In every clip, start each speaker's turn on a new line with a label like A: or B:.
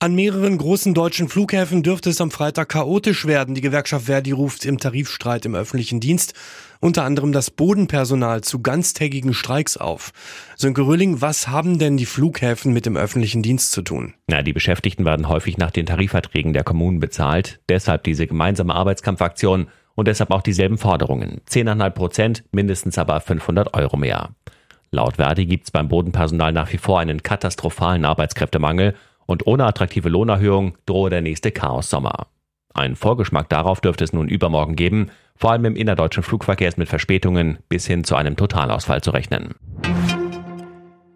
A: An mehreren großen deutschen Flughäfen dürfte es am Freitag chaotisch werden. Die Gewerkschaft Verdi ruft im Tarifstreit im öffentlichen Dienst unter anderem das Bodenpersonal zu ganztägigen Streiks auf. Sönke Röhling, was haben denn die Flughäfen mit dem öffentlichen Dienst zu tun?
B: Na, die Beschäftigten werden häufig nach den Tarifverträgen der Kommunen bezahlt. Deshalb diese gemeinsame Arbeitskampfaktion und deshalb auch dieselben Forderungen. 10,5 Prozent, mindestens aber 500 Euro mehr. Laut Verdi gibt es beim Bodenpersonal nach wie vor einen katastrophalen Arbeitskräftemangel und ohne attraktive Lohnerhöhung drohe der nächste Chaos-Sommer. Ein Vorgeschmack darauf dürfte es nun übermorgen geben. Vor allem im innerdeutschen Flugverkehr ist mit Verspätungen bis hin zu einem Totalausfall zu rechnen.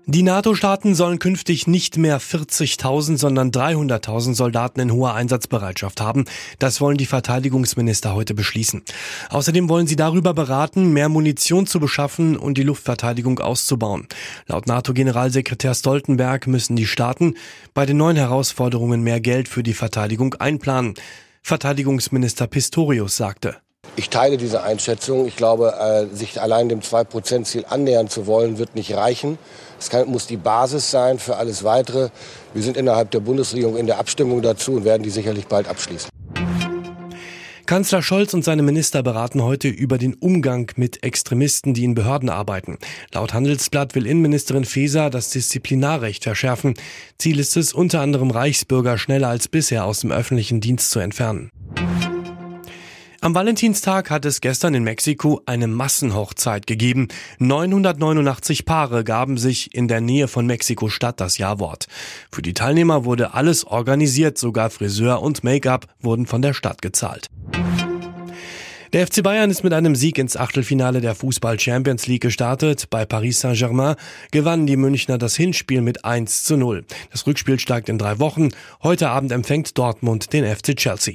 A: Die NATO-Staaten sollen künftig nicht mehr 40.000, sondern 300.000 Soldaten in hoher Einsatzbereitschaft haben. Das wollen die Verteidigungsminister heute beschließen. Außerdem wollen sie darüber beraten, mehr Munition zu beschaffen und die Luftverteidigung auszubauen. Laut NATO-Generalsekretär Stoltenberg müssen die Staaten bei den neuen Herausforderungen mehr Geld für die Verteidigung einplanen. Verteidigungsminister Pistorius sagte.
C: Ich teile diese Einschätzung. Ich glaube, äh, sich allein dem 2-Prozent-Ziel annähern zu wollen, wird nicht reichen. Es kann, muss die Basis sein für alles Weitere. Wir sind innerhalb der Bundesregierung in der Abstimmung dazu und werden die sicherlich bald abschließen.
A: Kanzler Scholz und seine Minister beraten heute über den Umgang mit Extremisten, die in Behörden arbeiten. Laut Handelsblatt will Innenministerin Faeser das Disziplinarrecht verschärfen. Ziel ist es, unter anderem Reichsbürger schneller als bisher aus dem öffentlichen Dienst zu entfernen. Am Valentinstag hat es gestern in Mexiko eine Massenhochzeit gegeben. 989 Paare gaben sich in der Nähe von Mexiko-Stadt das Jawort. Für die Teilnehmer wurde alles organisiert, sogar Friseur und Make-up wurden von der Stadt gezahlt. Der FC Bayern ist mit einem Sieg ins Achtelfinale der Fußball Champions League gestartet. Bei Paris Saint-Germain gewannen die Münchner das Hinspiel mit 1 zu 0. Das Rückspiel steigt in drei Wochen. Heute Abend empfängt Dortmund den FC Chelsea.